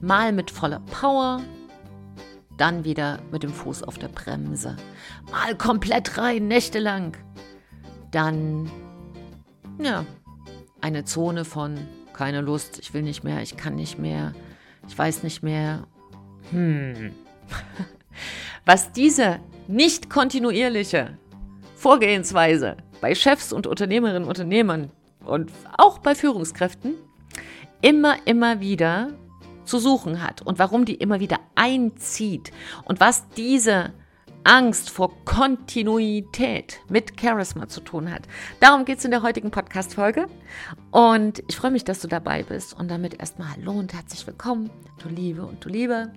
Mal mit voller Power, dann wieder mit dem Fuß auf der Bremse. Mal komplett rein, nächtelang. Dann, ja, eine Zone von keine Lust, ich will nicht mehr, ich kann nicht mehr, ich weiß nicht mehr. Hm. Was diese nicht kontinuierliche Vorgehensweise bei Chefs und Unternehmerinnen und Unternehmern und auch bei Führungskräften immer, immer wieder zu suchen hat und warum die immer wieder einzieht und was diese Angst vor Kontinuität mit Charisma zu tun hat. Darum geht es in der heutigen Podcast-Folge. Und ich freue mich, dass du dabei bist. Und damit erstmal Hallo und herzlich willkommen, du Liebe und du Liebe,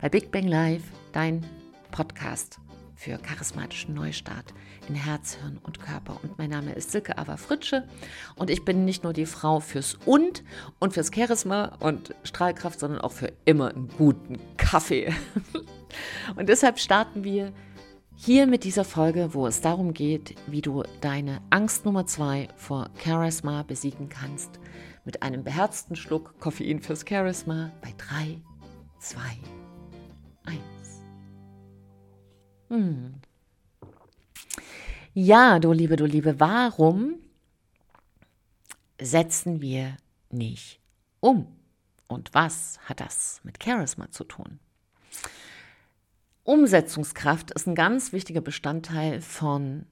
bei Big Bang Live, dein Podcast für charismatischen Neustart in Herz, Hirn und Körper. Und mein Name ist Silke Ava Fritsche und ich bin nicht nur die Frau fürs Und und fürs Charisma und Strahlkraft, sondern auch für immer einen guten Kaffee. und deshalb starten wir hier mit dieser Folge, wo es darum geht, wie du deine Angst Nummer zwei vor Charisma besiegen kannst. Mit einem beherzten Schluck Koffein fürs Charisma bei 3, 2, 1. Hm. Ja, du Liebe, du Liebe, warum setzen wir nicht um? Und was hat das mit Charisma zu tun? Umsetzungskraft ist ein ganz wichtiger Bestandteil von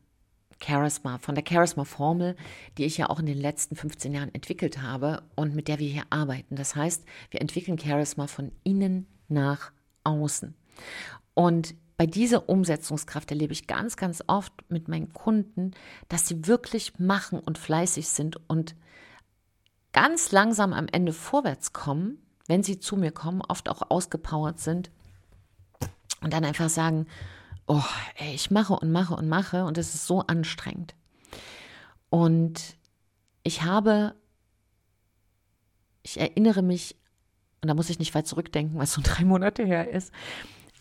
Charisma, von der Charisma-Formel, die ich ja auch in den letzten 15 Jahren entwickelt habe und mit der wir hier arbeiten. Das heißt, wir entwickeln Charisma von innen nach außen. Und bei dieser Umsetzungskraft erlebe ich ganz, ganz oft mit meinen Kunden, dass sie wirklich machen und fleißig sind und ganz langsam am Ende vorwärts kommen, wenn sie zu mir kommen, oft auch ausgepowert sind und dann einfach sagen, oh, ey, ich mache und mache und mache und es ist so anstrengend. Und ich habe, ich erinnere mich, und da muss ich nicht weit zurückdenken, was so drei Monate her ist,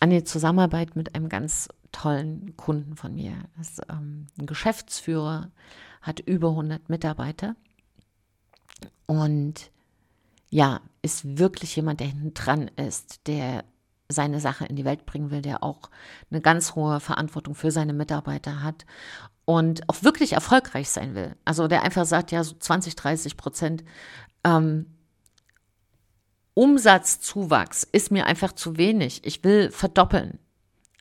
an die Zusammenarbeit mit einem ganz tollen Kunden von mir. Das ähm, ein Geschäftsführer, hat über 100 Mitarbeiter und ja, ist wirklich jemand, der hinten dran ist, der seine Sache in die Welt bringen will, der auch eine ganz hohe Verantwortung für seine Mitarbeiter hat und auch wirklich erfolgreich sein will. Also der einfach sagt, ja, so 20, 30 Prozent ähm, Umsatzzuwachs ist mir einfach zu wenig. Ich will verdoppeln.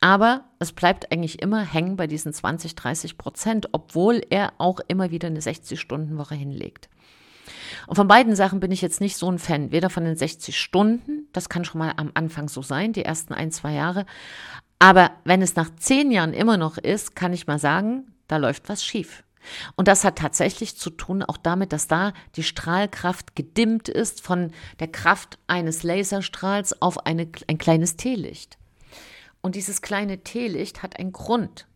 Aber es bleibt eigentlich immer hängen bei diesen 20, 30 Prozent, obwohl er auch immer wieder eine 60-Stunden-Woche hinlegt. Und von beiden Sachen bin ich jetzt nicht so ein Fan. Weder von den 60 Stunden, das kann schon mal am Anfang so sein, die ersten ein, zwei Jahre. Aber wenn es nach zehn Jahren immer noch ist, kann ich mal sagen, da läuft was schief. Und das hat tatsächlich zu tun auch damit, dass da die Strahlkraft gedimmt ist von der Kraft eines Laserstrahls auf eine, ein kleines Teelicht. Und dieses kleine Teelicht hat einen Grund.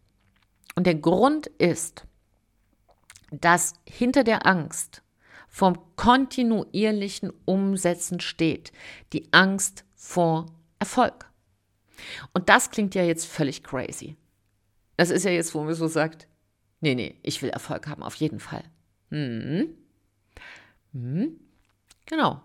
Und der Grund ist, dass hinter der Angst vom kontinuierlichen Umsetzen steht die Angst vor Erfolg. Und das klingt ja jetzt völlig crazy. Das ist ja jetzt, wo man so sagt, Nee, nee, ich will Erfolg haben, auf jeden Fall. Hm. Hm. Genau.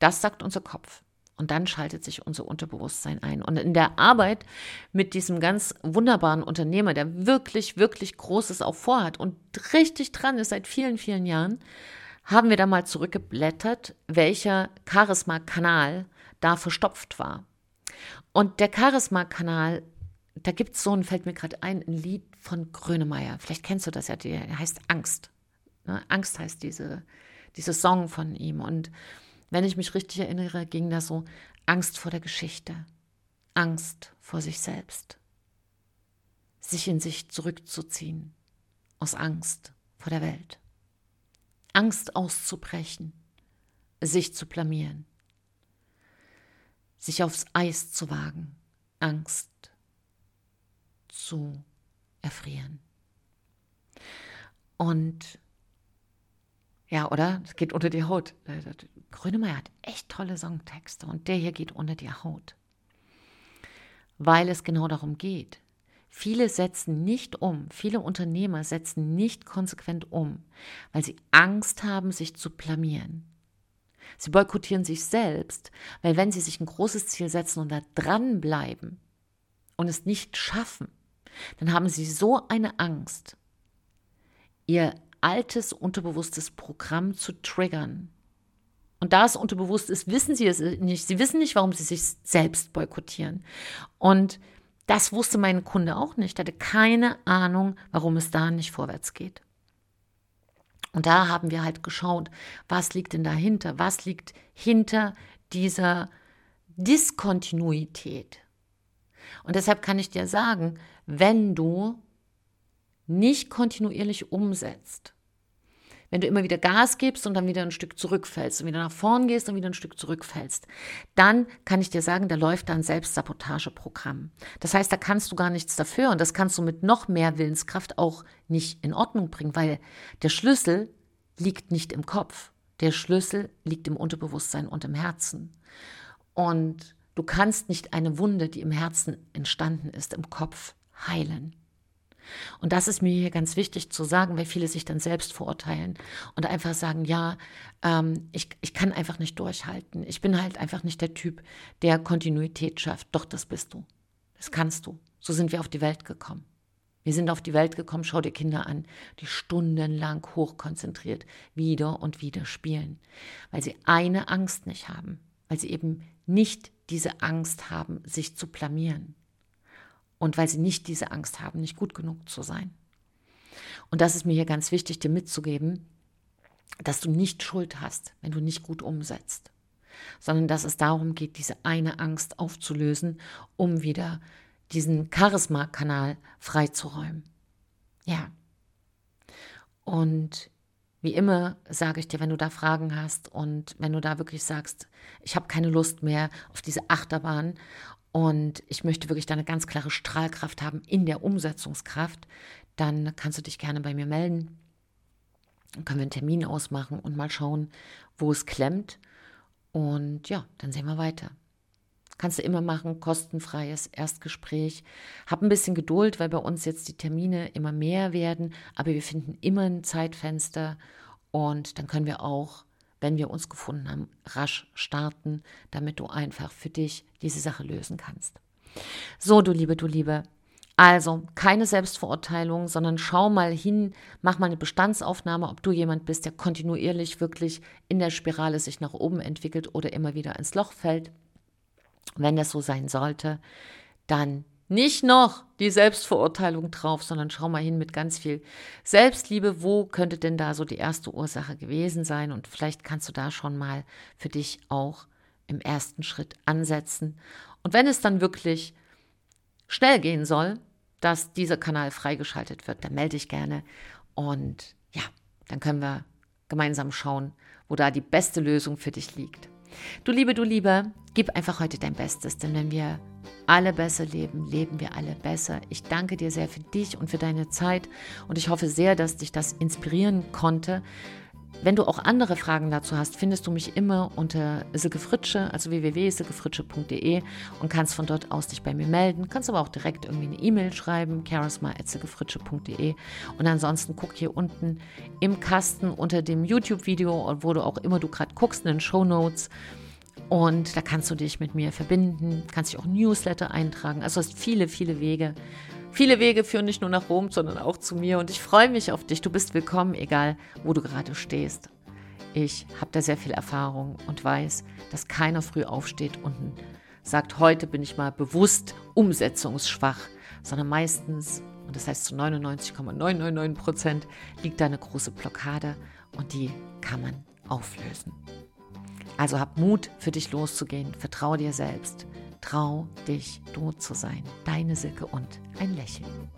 Das sagt unser Kopf. Und dann schaltet sich unser Unterbewusstsein ein. Und in der Arbeit mit diesem ganz wunderbaren Unternehmer, der wirklich, wirklich Großes auch vorhat und richtig dran ist seit vielen, vielen Jahren, haben wir da mal zurückgeblättert, welcher Charisma-Kanal da verstopft war. Und der Charisma-Kanal da gibt es so ein, fällt mir gerade ein, ein Lied von Grönemeyer. Vielleicht kennst du das ja, der heißt Angst. Ne? Angst heißt diese, diese Song von ihm. Und wenn ich mich richtig erinnere, ging da so Angst vor der Geschichte, Angst vor sich selbst, sich in sich zurückzuziehen, aus Angst vor der Welt, Angst auszubrechen, sich zu blamieren, sich aufs Eis zu wagen, Angst zu erfrieren. Und ja, oder? Es geht unter die Haut. Grönemeyer hat echt tolle Songtexte und der hier geht unter die Haut. Weil es genau darum geht. Viele setzen nicht um, viele Unternehmer setzen nicht konsequent um, weil sie Angst haben, sich zu blamieren. Sie boykottieren sich selbst, weil wenn sie sich ein großes Ziel setzen und da dranbleiben und es nicht schaffen, dann haben sie so eine Angst, ihr altes unterbewusstes Programm zu triggern. Und da es unterbewusst ist, wissen sie es nicht. Sie wissen nicht, warum sie sich selbst boykottieren. Und das wusste mein Kunde auch nicht. Er hatte keine Ahnung, warum es da nicht vorwärts geht. Und da haben wir halt geschaut, was liegt denn dahinter? Was liegt hinter dieser Diskontinuität? Und deshalb kann ich dir sagen, wenn du nicht kontinuierlich umsetzt, wenn du immer wieder Gas gibst und dann wieder ein Stück zurückfällst und wieder nach vorn gehst und wieder ein Stück zurückfällst, dann kann ich dir sagen, da läuft ein Selbstsabotageprogramm. Das heißt, da kannst du gar nichts dafür und das kannst du mit noch mehr Willenskraft auch nicht in Ordnung bringen, weil der Schlüssel liegt nicht im Kopf. Der Schlüssel liegt im Unterbewusstsein und im Herzen. Und du kannst nicht eine Wunde, die im Herzen entstanden ist, im Kopf heilen. Und das ist mir hier ganz wichtig zu sagen, weil viele sich dann selbst verurteilen und einfach sagen, ja, ähm, ich, ich kann einfach nicht durchhalten. Ich bin halt einfach nicht der Typ, der Kontinuität schafft. Doch, das bist du. Das kannst du. So sind wir auf die Welt gekommen. Wir sind auf die Welt gekommen, schau dir Kinder an, die stundenlang hochkonzentriert wieder und wieder spielen, weil sie eine Angst nicht haben, weil sie eben nicht diese Angst haben, sich zu blamieren und weil sie nicht diese Angst haben, nicht gut genug zu sein. Und das ist mir hier ganz wichtig, dir mitzugeben, dass du nicht Schuld hast, wenn du nicht gut umsetzt, sondern dass es darum geht, diese eine Angst aufzulösen, um wieder diesen Charisma-Kanal freizuräumen. Ja. Und wie immer sage ich dir, wenn du da Fragen hast und wenn du da wirklich sagst, ich habe keine Lust mehr auf diese Achterbahn und ich möchte wirklich da eine ganz klare Strahlkraft haben in der Umsetzungskraft, dann kannst du dich gerne bei mir melden. Dann können wir einen Termin ausmachen und mal schauen, wo es klemmt. Und ja, dann sehen wir weiter. Kannst du immer machen, kostenfreies Erstgespräch. Hab ein bisschen Geduld, weil bei uns jetzt die Termine immer mehr werden, aber wir finden immer ein Zeitfenster und dann können wir auch wenn wir uns gefunden haben, rasch starten, damit du einfach für dich diese Sache lösen kannst. So, du Liebe, du Liebe. Also keine Selbstverurteilung, sondern schau mal hin, mach mal eine Bestandsaufnahme, ob du jemand bist, der kontinuierlich wirklich in der Spirale sich nach oben entwickelt oder immer wieder ins Loch fällt. Wenn das so sein sollte, dann nicht noch die Selbstverurteilung drauf, sondern schau mal hin mit ganz viel Selbstliebe. Wo könnte denn da so die erste Ursache gewesen sein? Und vielleicht kannst du da schon mal für dich auch im ersten Schritt ansetzen. Und wenn es dann wirklich schnell gehen soll, dass dieser Kanal freigeschaltet wird, dann melde dich gerne. Und ja, dann können wir gemeinsam schauen, wo da die beste Lösung für dich liegt. Du Liebe, du Liebe, gib einfach heute dein Bestes, denn wenn wir alle besser leben, leben wir alle besser. Ich danke dir sehr für dich und für deine Zeit und ich hoffe sehr, dass dich das inspirieren konnte. Wenn du auch andere Fragen dazu hast, findest du mich immer unter Silke Fritsche, also www.silkefritsche.de und kannst von dort aus dich bei mir melden. Kannst aber auch direkt irgendwie eine E-Mail schreiben, charisma.silkefritsche.de und ansonsten guck hier unten im Kasten unter dem YouTube-Video, wo du auch immer du gerade guckst, in den Show Notes und da kannst du dich mit mir verbinden, kannst dich auch Newsletter eintragen. Also hast viele, viele Wege. Viele Wege führen nicht nur nach Rom, sondern auch zu mir. Und ich freue mich auf dich. Du bist willkommen, egal wo du gerade stehst. Ich habe da sehr viel Erfahrung und weiß, dass keiner früh aufsteht und sagt, heute bin ich mal bewusst umsetzungsschwach, sondern meistens, und das heißt zu 99,999 Prozent, liegt da eine große Blockade und die kann man auflösen. Also hab Mut, für dich loszugehen. Vertrau dir selbst. Trau dich, du zu sein. Deine Silke und ein Lächeln.